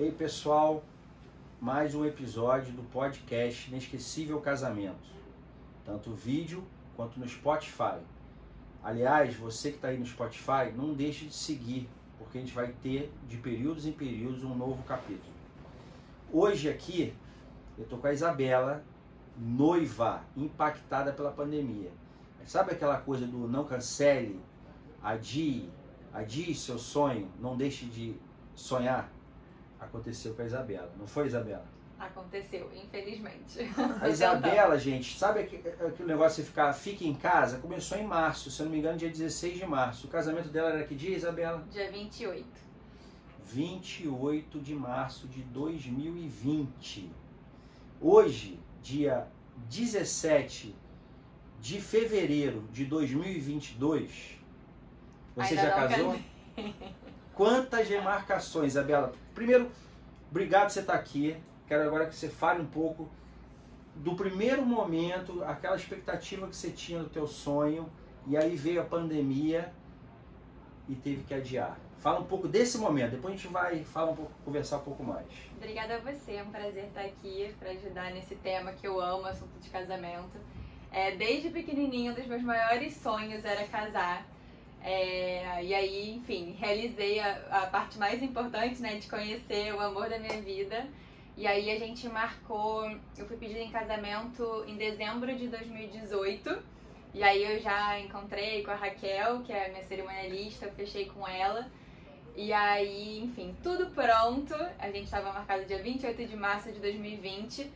Ei pessoal, mais um episódio do podcast Inesquecível Casamento, tanto vídeo quanto no Spotify. Aliás, você que está aí no Spotify, não deixe de seguir, porque a gente vai ter de períodos em períodos um novo capítulo. Hoje aqui eu tô com a Isabela, noiva, impactada pela pandemia. Sabe aquela coisa do não cancele, adie, adie seu sonho, não deixe de sonhar? Aconteceu com a Isabela, não foi, Isabela? Aconteceu, infelizmente. A Isabela, gente, sabe aquele negócio de ficar, fica em casa? Começou em março, se eu não me engano, dia 16 de março. O casamento dela era que dia, Isabela? Dia 28. 28 de março de 2020. Hoje, dia 17 de fevereiro de 2022, você Ainda já casou? casei. Quantas remarcações, Isabela? Primeiro, obrigado por você estar aqui. Quero agora que você fale um pouco do primeiro momento, aquela expectativa que você tinha do teu sonho, e aí veio a pandemia e teve que adiar. Fala um pouco desse momento, depois a gente vai falar um pouco, conversar um pouco mais. Obrigada a você, é um prazer estar aqui para ajudar nesse tema que eu amo, assunto de casamento. É, desde pequenininho, um dos meus maiores sonhos era casar. É, e aí, enfim, realizei a, a parte mais importante, né, de conhecer o amor da minha vida. E aí a gente marcou, eu fui pedida em casamento em dezembro de 2018. E aí eu já encontrei com a Raquel, que é a minha cerimonialista, fechei com ela. E aí, enfim, tudo pronto. A gente estava marcado dia 28 de março de 2020.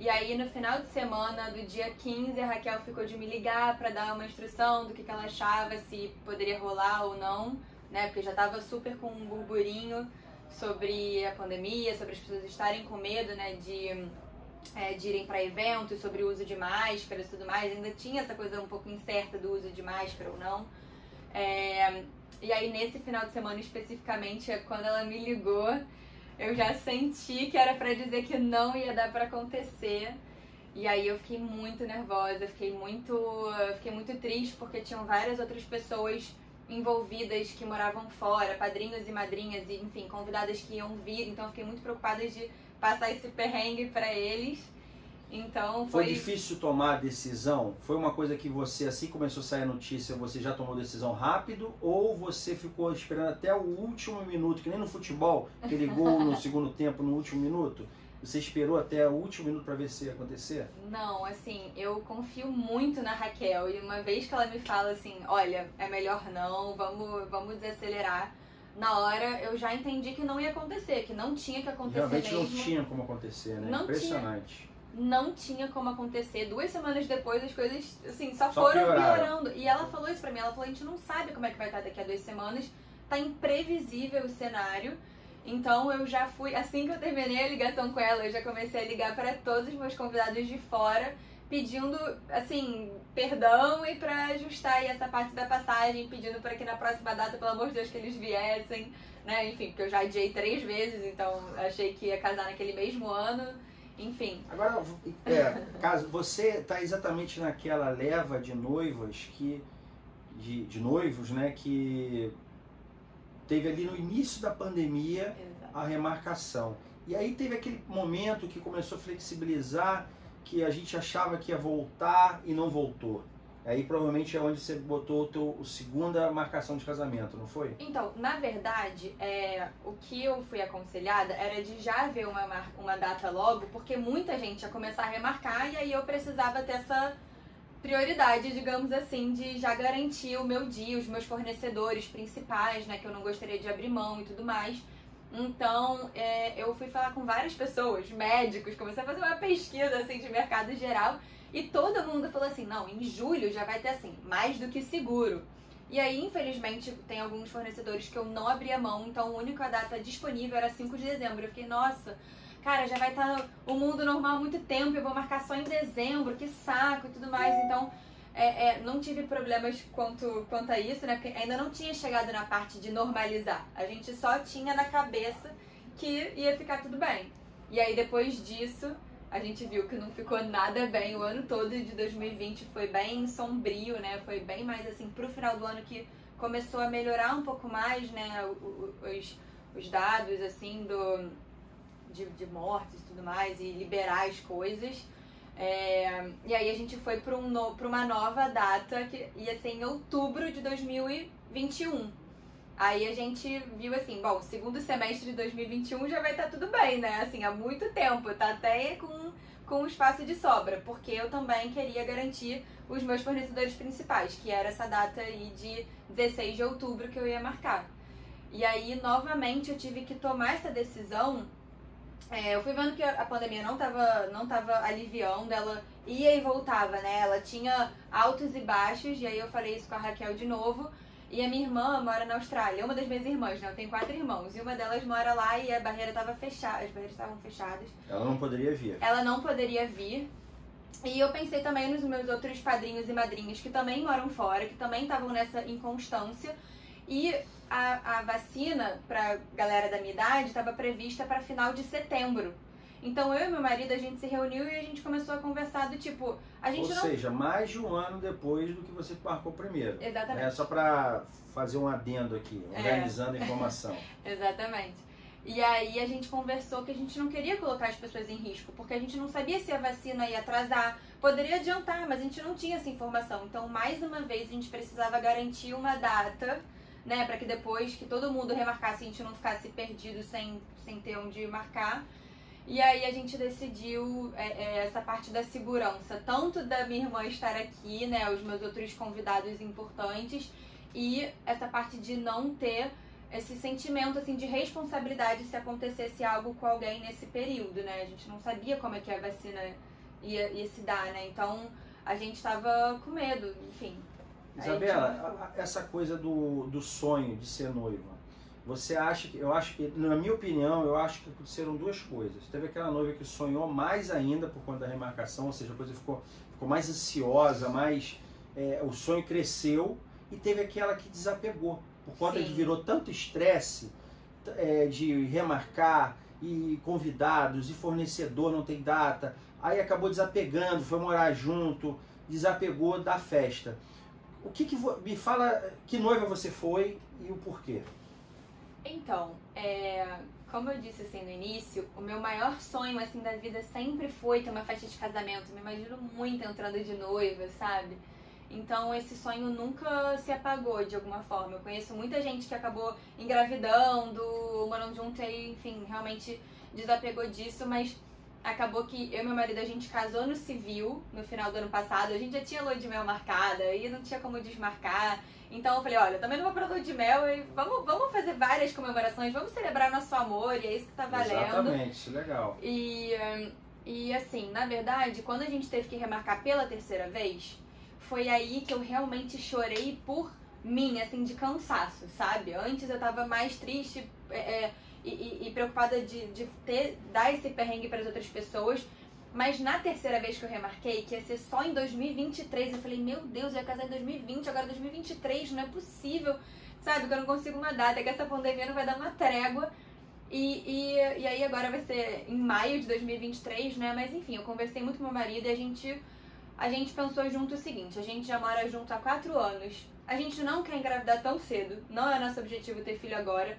E aí, no final de semana do dia 15, a Raquel ficou de me ligar para dar uma instrução do que, que ela achava, se poderia rolar ou não, né? Porque já tava super com um burburinho sobre a pandemia, sobre as pessoas estarem com medo, né, de, é, de irem para eventos, sobre o uso de máscaras e tudo mais. Ainda tinha essa coisa um pouco incerta do uso de máscara ou não. É, e aí, nesse final de semana especificamente, é quando ela me ligou, eu já senti que era para dizer que não ia dar para acontecer. E aí eu fiquei muito nervosa, fiquei muito, fiquei muito triste porque tinham várias outras pessoas envolvidas que moravam fora, padrinhos e madrinhas e enfim, convidadas que iam vir, então eu fiquei muito preocupada de passar esse perrengue para eles. Então Foi foi, difícil tomar a decisão? Foi uma coisa que você, assim que começou a sair a notícia, você já tomou decisão rápido? Ou você ficou esperando até o último minuto, que nem no futebol, aquele gol no segundo tempo, no último minuto? Você esperou até o último minuto para ver se ia acontecer? Não, assim, eu confio muito na Raquel e uma vez que ela me fala assim, olha, é melhor não, vamos, vamos desacelerar. Na hora eu já entendi que não ia acontecer, que não tinha que acontecer Realmente mesmo. não tinha como acontecer, né? Não tinha. Não tinha como acontecer. Duas semanas depois as coisas, assim, só, Só foram pioraram. piorando. E ela falou isso pra mim, ela falou, a gente não sabe como é que vai estar daqui a duas semanas, tá imprevisível o cenário. Então eu já fui, assim que eu terminei a ligação com ela, eu já comecei a ligar para todos os meus convidados de fora, pedindo, assim, perdão e pra ajustar aí essa parte da passagem, pedindo para que na próxima data, pelo amor de Deus, que eles viessem, né? Enfim, porque eu já adiei três vezes, então achei que ia casar naquele mesmo ano. Enfim, Agora, é, caso você está exatamente naquela leva de noivas que de, de noivos, né, que teve ali no início da pandemia exato. a remarcação. E aí teve aquele momento que começou a flexibilizar, que a gente achava que ia voltar e não voltou. Aí provavelmente é onde você botou o teu a segunda marcação de casamento, não foi? Então, na verdade, é, o que eu fui aconselhada era de já ver uma, uma data logo, porque muita gente ia começar a remarcar e aí eu precisava ter essa prioridade, digamos assim, de já garantir o meu dia, os meus fornecedores principais, né, que eu não gostaria de abrir mão e tudo mais. Então, é, eu fui falar com várias pessoas, médicos, comecei a fazer uma pesquisa assim de mercado geral e todo mundo falou assim: não, em julho já vai ter assim, mais do que seguro. E aí, infelizmente, tem alguns fornecedores que eu não abria mão, então a única data disponível era 5 de dezembro. Eu fiquei, nossa, cara, já vai estar o mundo normal há muito tempo, eu vou marcar só em dezembro, que saco e tudo mais. Então, é, é, não tive problemas quanto, quanto a isso, né? Porque ainda não tinha chegado na parte de normalizar. A gente só tinha na cabeça que ia ficar tudo bem. E aí, depois disso, a gente viu que não ficou nada bem. O ano todo de 2020 foi bem sombrio, né? Foi bem mais assim pro final do ano que começou a melhorar um pouco mais, né? Os, os dados, assim, do, de, de mortes e tudo mais, e liberar as coisas. É, e aí a gente foi para um uma nova data que ia ser em outubro de 2021. Aí a gente viu assim, bom, segundo semestre de 2021 já vai estar tá tudo bem, né? Assim, há muito tempo, tá até com, com espaço de sobra, porque eu também queria garantir os meus fornecedores principais, que era essa data aí de 16 de outubro que eu ia marcar. E aí, novamente, eu tive que tomar essa decisão. É, eu fui vendo que a pandemia não estava não tava aliviando, ela ia e voltava, né? Ela tinha altos e baixos, e aí eu falei isso com a Raquel de novo. E a minha irmã mora na Austrália, uma das minhas irmãs, né? Eu tenho quatro irmãos. E uma delas mora lá e a barreira estava fechada, as barreiras estavam fechadas. Ela não poderia vir. Ela não poderia vir. E eu pensei também nos meus outros padrinhos e madrinhas que também moram fora, que também estavam nessa inconstância. E a, a vacina para galera da minha idade estava prevista para final de setembro. Então eu e meu marido, a gente se reuniu e a gente começou a conversar do tipo, a gente Ou não... seja, mais de um ano depois do que você marcou primeiro. Exatamente. É só para fazer um adendo aqui, é. organizando é. a informação. Exatamente. E aí a gente conversou que a gente não queria colocar as pessoas em risco, porque a gente não sabia se a vacina ia atrasar, poderia adiantar, mas a gente não tinha essa informação. Então, mais uma vez, a gente precisava garantir uma data, né, para que depois que todo mundo remarcasse, a gente não ficasse perdido sem, sem ter onde marcar. E aí a gente decidiu é, é, essa parte da segurança, tanto da minha irmã estar aqui, né, os meus outros convidados importantes, e essa parte de não ter esse sentimento assim de responsabilidade se acontecesse algo com alguém nesse período, né? A gente não sabia como é que a vacina ia, ia se dar, né? Então a gente estava com medo, enfim. Isabela, essa coisa do, do sonho de ser noiva, você acha que, eu acho que, na minha opinião, eu acho que aconteceram duas coisas. Teve aquela noiva que sonhou mais ainda por conta da remarcação, ou seja, a coisa ficou, ficou mais ansiosa, mais, é, o sonho cresceu, e teve aquela que desapegou, por conta Sim. de virou tanto estresse é, de remarcar, e convidados, e fornecedor não tem data, aí acabou desapegando, foi morar junto, desapegou da festa. O que, que me fala que noiva você foi e o porquê? Então, é, como eu disse assim no início, o meu maior sonho assim da vida sempre foi ter uma festa de casamento. Me imagino muito entrando de noiva, sabe? Então esse sonho nunca se apagou de alguma forma. Eu conheço muita gente que acabou engravidando, morando junto e, enfim, realmente desapegou disso, mas acabou que eu e meu marido a gente casou no civil no final do ano passado. A gente já tinha lua de mel marcada e não tinha como desmarcar. Então eu falei, olha, também não vou pra lua de mel e vamos, vamos fazer várias comemorações, vamos celebrar nosso amor e é isso que tá valendo. Exatamente, legal. E, e assim, na verdade, quando a gente teve que remarcar pela terceira vez, foi aí que eu realmente chorei por mim, assim, de cansaço, sabe? Antes eu tava mais triste é, é e, e, preocupada de, de ter, dar esse perrengue para as outras pessoas. Mas na terceira vez que eu remarquei, que ia ser só em 2023, eu falei, meu Deus, eu ia casar em 2020, agora 2023, não é possível, sabe? Que eu não consigo uma data, que essa pandemia não vai dar uma trégua. E, e, e aí agora vai ser em maio de 2023, né? Mas enfim, eu conversei muito com meu marido e a gente, a gente pensou junto o seguinte, a gente já mora junto há quatro anos, a gente não quer engravidar tão cedo, não é nosso objetivo ter filho agora.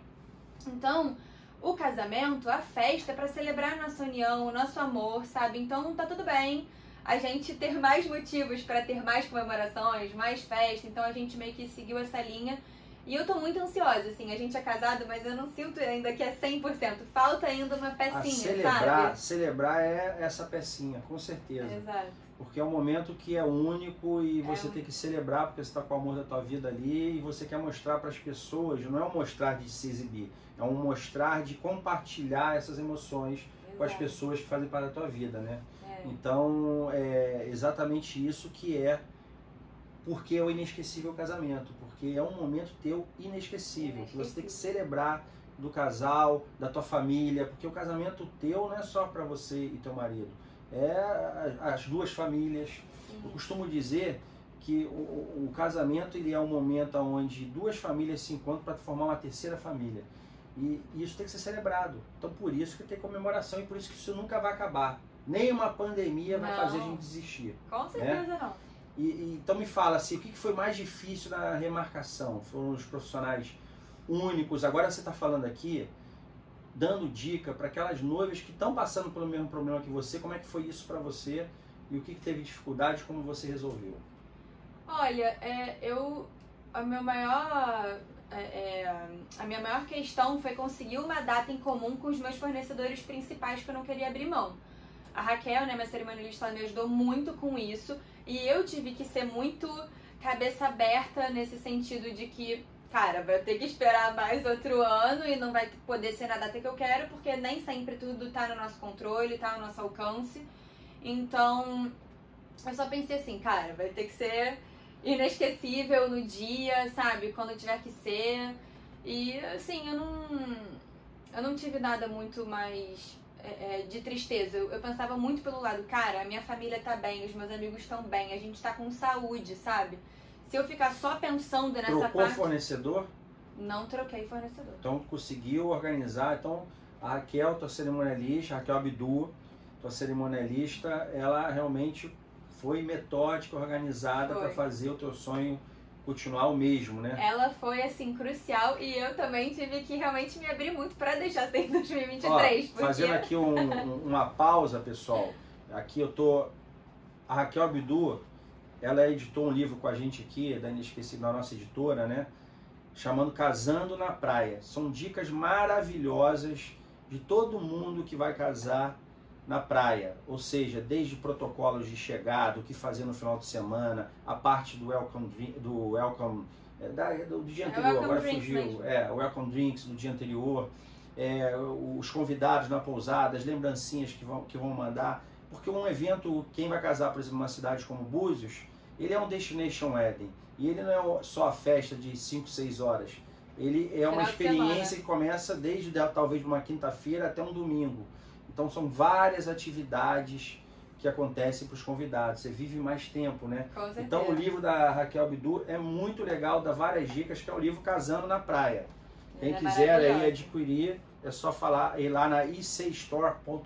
Então, o casamento, a festa, é para celebrar a nossa união, o nosso amor, sabe? Então tá tudo bem a gente ter mais motivos para ter mais comemorações, mais festa. Então a gente meio que seguiu essa linha. E eu tô muito ansiosa, assim, a gente é casado, mas eu não sinto ainda que é 100%. Falta ainda uma pecinha, a celebrar, sabe? Celebrar é essa pecinha, com certeza. Exato. Porque é um momento que é único e você é. tem que celebrar porque você está com o amor da tua vida ali e você quer mostrar para as pessoas, não é um mostrar de se exibir, é um mostrar de compartilhar essas emoções Exato. com as pessoas que fazem parte da tua vida, né? É. Então, é exatamente isso que é porque é o inesquecível casamento, porque é um momento teu inesquecível, que você tem que celebrar do casal, da tua família, porque o casamento teu não é só para você e teu marido, é as duas famílias. Eu costumo dizer que o, o, casamento ele é um momento onde duas famílias se encontram para formar uma terceira família. E, e, isso tem que ser celebrado. Então por isso que tem comemoração e por isso que isso nunca vai acabar. Nem uma pandemia vai fazer a gente desistir. Com né? certeza né? não. E, e, então me fala assim, o que foi mais difícil na remarcação? Foram os profissionais únicos. Agora você está falando aqui, dando dica para aquelas noivas que estão passando pelo mesmo problema que você. Como é que foi isso para você e o que, que teve dificuldade, como você resolveu? Olha, é, eu a meu maior é, é, a minha maior questão foi conseguir uma data em comum com os meus fornecedores principais que eu não queria abrir mão. A Raquel, né, minha cerimonialista, ela me ajudou muito com isso e eu tive que ser muito cabeça aberta nesse sentido de que, cara, vai ter que esperar mais outro ano e não vai poder ser na data que eu quero, porque nem sempre tudo tá no nosso controle, tá no nosso alcance. Então, eu só pensei assim, cara, vai ter que ser inesquecível no dia, sabe? Quando tiver que ser. E assim, eu não. Eu não tive nada muito mais é, é, de tristeza. Eu, eu, pensava muito pelo lado, cara, a minha família tá bem, os meus amigos estão bem, a gente tá com saúde, sabe? Se eu ficar só pensando nessa Trocou parte. fornecedor? Não troquei fornecedor. Então conseguiu organizar. Então a Raquel, tua cerimonialista, a Raquel Abdu, tua cerimonialista, ela realmente foi metódica, organizada para fazer o teu sonho continuar o mesmo, né? Ela foi assim crucial e eu também tive que realmente me abrir muito para deixar ser em 2023. Ó, porque... Fazendo aqui um, uma pausa, pessoal. Aqui eu tô a Raquel Abdu, ela editou um livro com a gente aqui, da Inesquecível, da nossa editora, né? Chamando Casando na Praia. São dicas maravilhosas de todo mundo que vai casar na praia, ou seja, desde protocolos de chegada, o que fazer no final de semana, a parte do welcome, do welcome é, da, do, dia é, anterior, agora fugiu, mesmo. é, welcome drinks do dia anterior, é, os convidados na pousada, as lembrancinhas que vão, que vão mandar, porque um evento, quem vai casar, por exemplo, numa cidade como Búzios, ele é um destination wedding, e ele não é só a festa de 5, 6 horas, ele é uma experiência que começa desde talvez uma quinta-feira até um domingo. Então são várias atividades que acontecem para os convidados. Você vive mais tempo, né? Então o livro da Raquel Bidu é muito legal, dá várias dicas, que é o livro Casando na Praia. Quem é quiser aí adquirir, é só falar ir lá na icstore.com.br.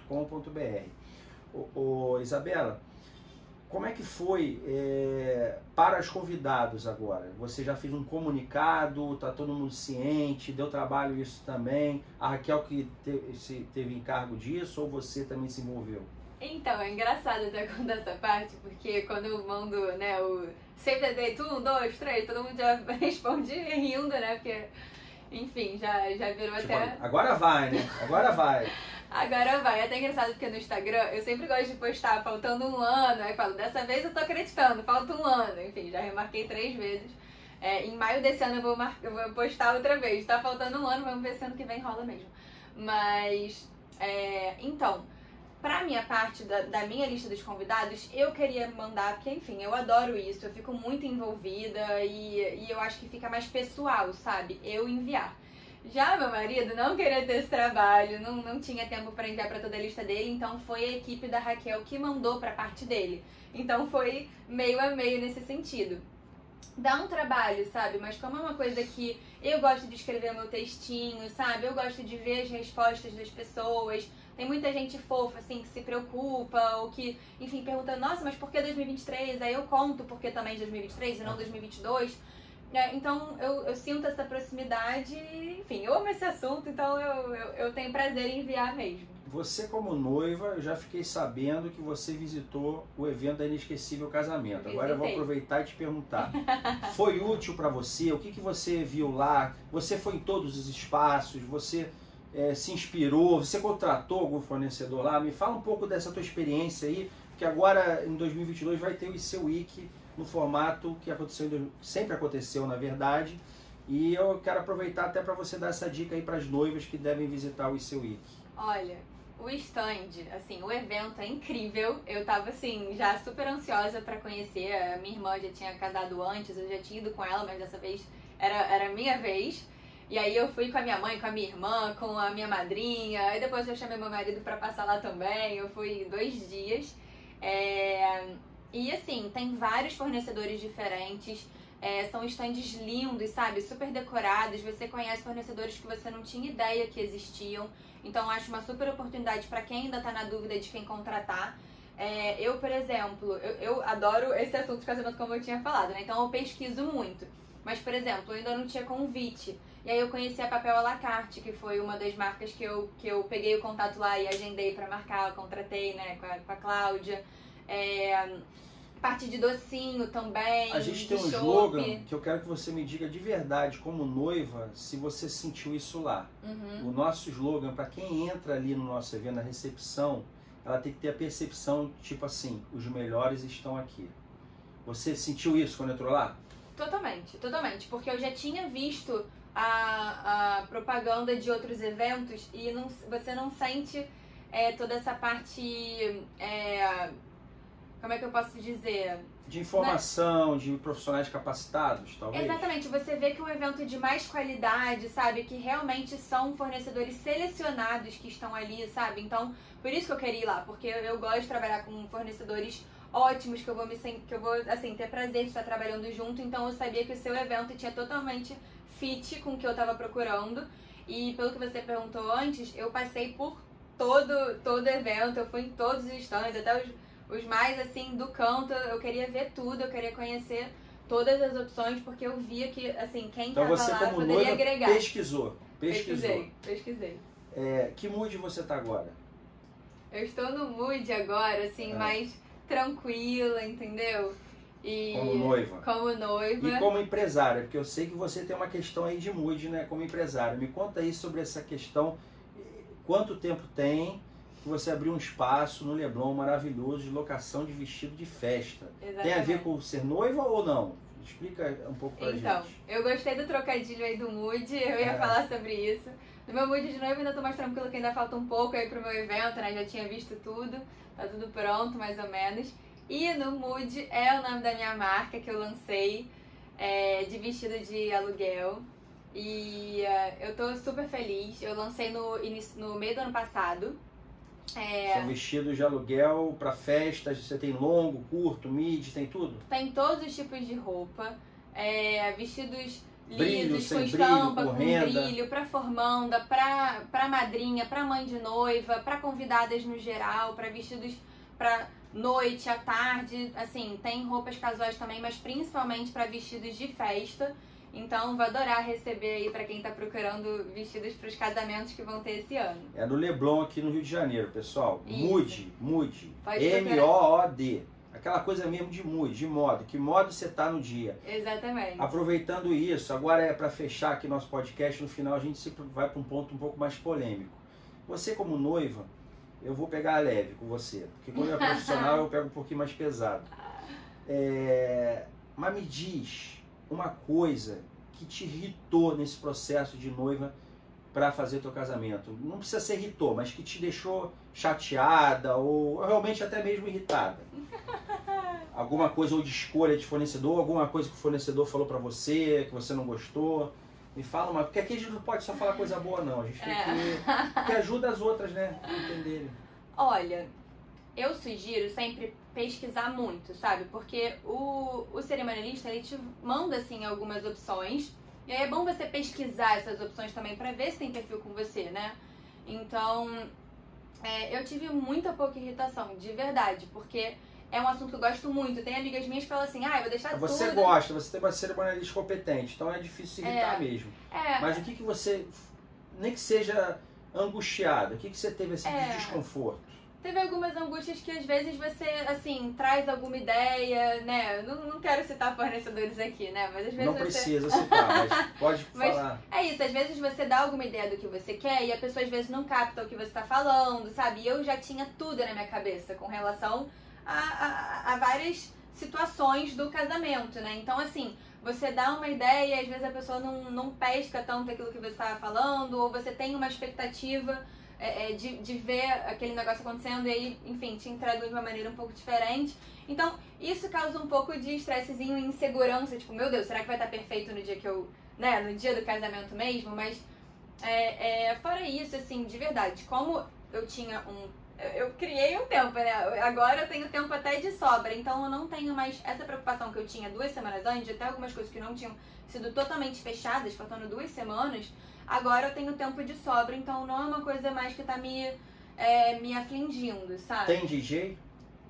Ô, Isabela, como é que foi é, para os convidados agora? Você já fez um comunicado, tá todo mundo ciente, deu trabalho isso também? A Raquel que teve, teve encargo disso ou você também se envolveu? Então, é engraçado até contar essa parte, porque quando eu mando, né, o Date, um, dois, três, todo mundo já responde rindo, né, porque, enfim, já, já virou tipo, até... Agora vai, né? Agora vai. Agora vai. É até engraçado porque no Instagram eu sempre gosto de postar faltando um ano. Aí falo, dessa vez eu tô acreditando, falta um ano. Enfim, já remarquei três vezes. É, em maio desse ano eu vou, mar... eu vou postar outra vez. Tá faltando um ano, vamos ver se ano que vem rola mesmo. Mas, é, então, pra minha parte da, da, minha lista dos convidados, eu queria mandar, porque enfim, eu adoro isso, eu fico muito envolvida e, e eu acho que fica mais pessoal, sabe? Eu enviar. Já meu marido não queria ter esse trabalho, não, não tinha tempo para enviar para toda a lista dele, então foi a equipe da Raquel que mandou para parte dele. Então foi meio a meio nesse sentido. Dá um trabalho, sabe? Mas como é uma coisa que eu gosto de escrever meu textinho, sabe? Eu gosto de ver as respostas das pessoas. Tem muita gente fofa, assim, que se preocupa, ou que, enfim, pergunta, nossa, mas por que 2023? Aí eu conto porque também é 2023 e não 2022. É, então eu, eu, sinto essa proximidade, enfim, eu amo esse assunto, então eu, eu, eu, tenho prazer em enviar mesmo. Você, como noiva, eu já fiquei sabendo que você visitou o evento da Inesquecível Casamento. Visitei. Agora eu vou aproveitar e te perguntar: foi útil para você? O que, que você viu lá? Você foi em todos os espaços? Você é, se inspirou? Você contratou algum fornecedor lá? Me fala um pouco dessa tua experiência aí, que agora em 2022 vai ter o IC Week no formato que aconteceu, sempre aconteceu na verdade. E eu quero aproveitar até para você dar essa dica aí para as noivas que devem visitar o IC Week. Olha, o stand, assim, o evento é incrível. Eu tava assim, já super ansiosa para conhecer. A minha irmã já tinha casado antes, eu já tinha ido com ela, mas dessa vez era, era minha vez. E aí eu fui com a minha mãe, com a minha irmã, com a minha madrinha. Aí depois eu chamei meu marido para passar lá também. Eu fui dois dias. É... E assim, tem vários fornecedores diferentes. É, são estandes lindos, sabe? Super decorados. Você conhece fornecedores que você não tinha ideia que existiam. Então, acho uma super oportunidade para quem ainda está na dúvida de quem contratar. É, eu, por exemplo, eu, eu, adoro esse assunto de casamento, como eu tinha falado, né? Então, eu pesquiso muito. Mas, por exemplo, eu ainda não tinha convite. E aí eu conheci a Papel à la carte, que foi uma das marcas que eu, que eu peguei o contato lá e agendei para marcar, contratei, né, com a, com a Cláudia. É, parte de docinho também. A gente tem um chope. slogan que eu quero que você me diga de verdade, como noiva, se você sentiu isso lá. Uhum. O nosso slogan, para quem entra ali no nosso evento, na recepção, ela tem que ter a percepção, tipo assim, os melhores estão aqui. Você sentiu isso quando entrou lá? Totalmente, totalmente. Porque eu já tinha visto a, a propaganda de outros eventos e não, você não sente é, toda essa parte. É, como é que eu posso dizer? De informação, de profissionais capacitados, talvez. Exatamente, você vê que um evento de mais qualidade, sabe? Que realmente são fornecedores selecionados que estão ali, sabe? Então, por isso que eu queria ir lá, porque eu gosto de trabalhar com fornecedores ótimos, que eu vou me que eu vou assim ter prazer de estar trabalhando junto. Então, eu sabia que o seu evento tinha totalmente fit com o que eu estava procurando. E pelo que você perguntou antes, eu passei por todo todo evento, eu fui em todos os stands, até os os mais assim do canto, eu queria ver tudo, eu queria conhecer todas as opções, porque eu via que assim, quem então você, lá como poderia noiva, agregar. Pesquisou, pesquisou. Pesquisei, pesquisei. É, que mood você tá agora? Eu estou no mood agora, assim, é. mais tranquila, entendeu? E como noiva. Como noiva. E como empresária, porque eu sei que você tem uma questão aí de mood, né, como empresária. Me conta aí sobre essa questão. Quanto tempo tem? que você abriu um espaço no Leblon maravilhoso de locação de vestido de festa. Exatamente. Tem a ver com ser noiva ou não? Explica um pouco pra então, gente. Então, eu gostei do trocadilho aí do mood, eu ia é. falar sobre isso. No meu mood de noiva ainda tô mais tranquilo que ainda falta um pouco aí pro meu evento, né? Já tinha visto tudo, tá tudo pronto, mais ou menos. E no mood é o nome da minha marca que eu lancei é, de vestido de aluguel. E uh, eu tô super feliz. Eu lancei no, no meio do ano passado. É... São vestidos de aluguel para festas, você tem longo, curto, mid, tem tudo? Tem todos os tipos de roupa, é, vestidos brilho, lisos, com estampa, brilho, com, com brilho, para formanda, para pra madrinha, para mãe de noiva, para convidadas no geral, para vestidos para noite, à tarde, assim, tem roupas casuais também, mas principalmente para vestidos de festa. Então, vou adorar receber aí para quem está procurando vestidos para os casamentos que vão ter esse ano. É do Leblon aqui no Rio de Janeiro, pessoal. Mude, mude. M-O-O-D. Aquela coisa mesmo de mude, de modo. Que modo você tá no dia. Exatamente. Aproveitando isso, agora é para fechar aqui nosso podcast, no final a gente vai para um ponto um pouco mais polêmico. Você como noiva, eu vou pegar leve com você, porque quando é profissional eu pego um pouquinho mais pesado. É... Mas me diz, uma coisa que te irritou nesse processo de noiva para fazer teu casamento? Não precisa ser irritou, mas que te deixou chateada ou realmente até mesmo irritada. Alguma coisa ou de escolha de fornecedor, alguma coisa que o fornecedor falou para você que você não gostou. Me fala uma, porque aqui a gente não pode só falar coisa boa não, a gente tem é. que, que ajuda as outras, né, a entenderem. Olha, eu sugiro sempre pesquisar muito, sabe? Porque o, o cerimonialista, ele te manda, assim, algumas opções. E aí é bom você pesquisar essas opções também para ver se tem perfil com você, né? Então, é, eu tive muita pouca irritação, de verdade, porque é um assunto que eu gosto muito. Tem amigas minhas que falam assim, ah, eu vou deixar você tudo. Você gosta, você tem uma cerimonialista competente, então é difícil se irritar é, mesmo. É. Mas o que, que você, nem que seja angustiada, o que, que você teve assim, é. de desconforto? teve algumas angústias que às vezes você, assim, traz alguma ideia, né? Não, não quero citar fornecedores aqui, né? Mas às vezes Não você... precisa citar, mas pode mas falar. É isso, às vezes você dá alguma ideia do que você quer e a pessoa às vezes não capta o que você está falando, sabe? E eu já tinha tudo na minha cabeça com relação a, a, a várias situações do casamento, né? Então, assim, você dá uma ideia e às vezes a pessoa não, não pesca tanto aquilo que você estava falando, ou você tem uma expectativa é, é, de, de ver aquele negócio acontecendo e aí, enfim, te traduz de uma maneira um pouco diferente. Então, isso causa um pouco de estressezinho e insegurança, tipo, meu Deus, será que vai estar perfeito no dia que eu, né, no dia do casamento mesmo? Mas, é, é, fora isso, assim, de verdade, como eu tinha um eu criei um tempo, né? Agora eu tenho tempo até de sobra, então eu não tenho mais essa preocupação que eu tinha duas semanas antes, até algumas coisas que não tinham sido totalmente fechadas, faltando duas semanas. Agora eu tenho tempo de sobra, então não é uma coisa mais que tá me, é, me afligindo, sabe? Tem DJ?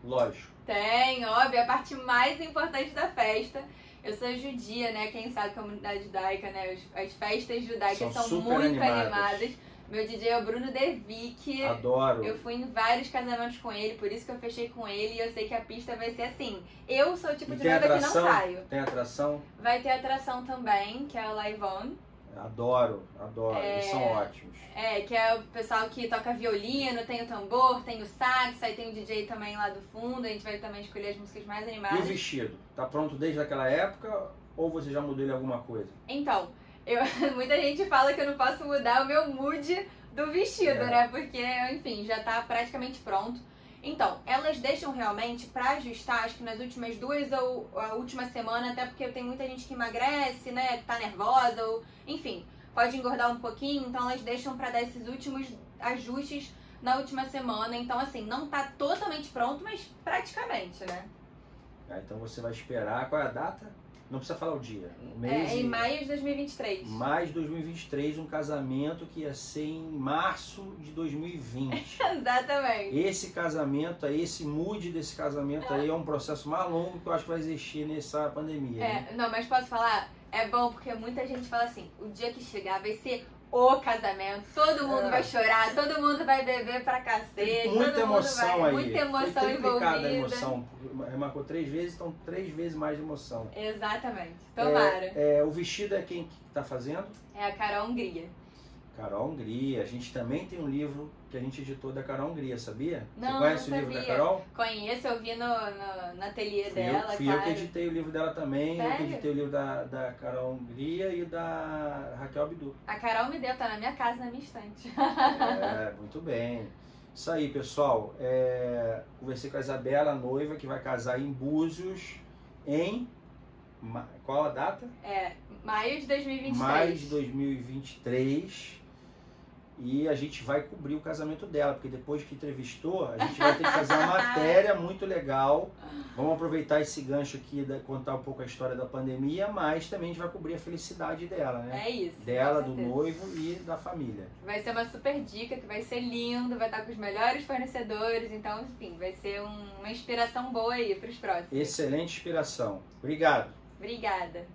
Lógico. Tem, óbvio, é a parte mais importante da festa. Eu sou judia, né? Quem sabe comunidade judaica, né? As, as festas judaicas São são, muito animadas. animadas. Meu DJ é o Bruno Devic. Adoro. Eu fui em vários casamentos com ele, por isso que eu fechei com ele e eu sei que a pista vai ser assim. Eu sou o tipo E de noiva que não saio. Tem atração? Vai ter atração também, que é o Live On. Adoro, adoro. É. Eles são ótimos. É, que é o pessoal que toca violino, tem o tambor, tem o sax, aí tem o DJ também lá do fundo. A gente vai também escolher as músicas mais E o animadas. vestido? Tá pronto desde aquela época ou você já mudou ele alguma coisa? Então, eu, muita gente fala que eu não posso mudar o meu mood do vestido, É. né? Porque, enfim, já tá praticamente pronto. Então, elas deixam realmente pra ajustar, acho que nas últimas duas ou a última semana, até porque tem muita gente que emagrece, né? Tá nervosa, ou enfim, pode engordar um pouquinho, então elas deixam pra dar esses últimos ajustes na última semana. Então, assim, não tá totalmente pronto, mas praticamente, né? Ah, então você vai esperar. Qual é a data? Não precisa falar o dia. O mês É, em e- maio de 2023. Mais 2023, um casamento que ia ser em março de 2020. Exatamente. Esse casamento aí, esse mood desse casamento aí é um processo mais longo que eu acho que vai existir nessa pandemia. né? É, não, mas posso falar? É bom porque muita gente fala assim: o dia que chegar vai ser o casamento, todo mundo É. vai chorar, todo mundo vai beber pra cacete, Muita todo mundo emoção vai, aí. muita emoção Foi envolvida. a emoção. Remarcou três vezes, então três vezes mais de emoção. Exatamente. Tomara. É, o vestido é quem que tá fazendo? É, a Carol Hungria. Carol Hungria. A gente também tem um livro que a gente editou da Carol Hungria, sabia? Não, Você conhece não o livro da. Carol? Conheço, eu vi no, no, no ateliê Fui, dela, eu, fui claro. eu que editei o livro dela também. Eu que Sério? editei o livro da, da Carol Hungria e da Raquel Abdu. A Carol me deu, tá na minha casa, na minha estante. É, muito bem. Isso aí, pessoal. É, conversei com a Isabela, a noiva, que vai casar em Búzios em. Qual a data? É, maio de 2023. Maio de 2023. E a gente vai cobrir o casamento dela, porque depois que entrevistou, a gente vai ter que fazer uma matéria muito legal. Vamos aproveitar esse gancho aqui, da, contar um pouco a história da pandemia, mas também a gente vai cobrir a felicidade dela, né? É isso. Dela, do noivo e da família. Vai ser uma super dica, que vai ser lindo, vai estar com os melhores fornecedores, então, enfim, vai ser um- uma inspiração boa aí pros próximos. Excelente inspiração. Obrigado. Obrigada.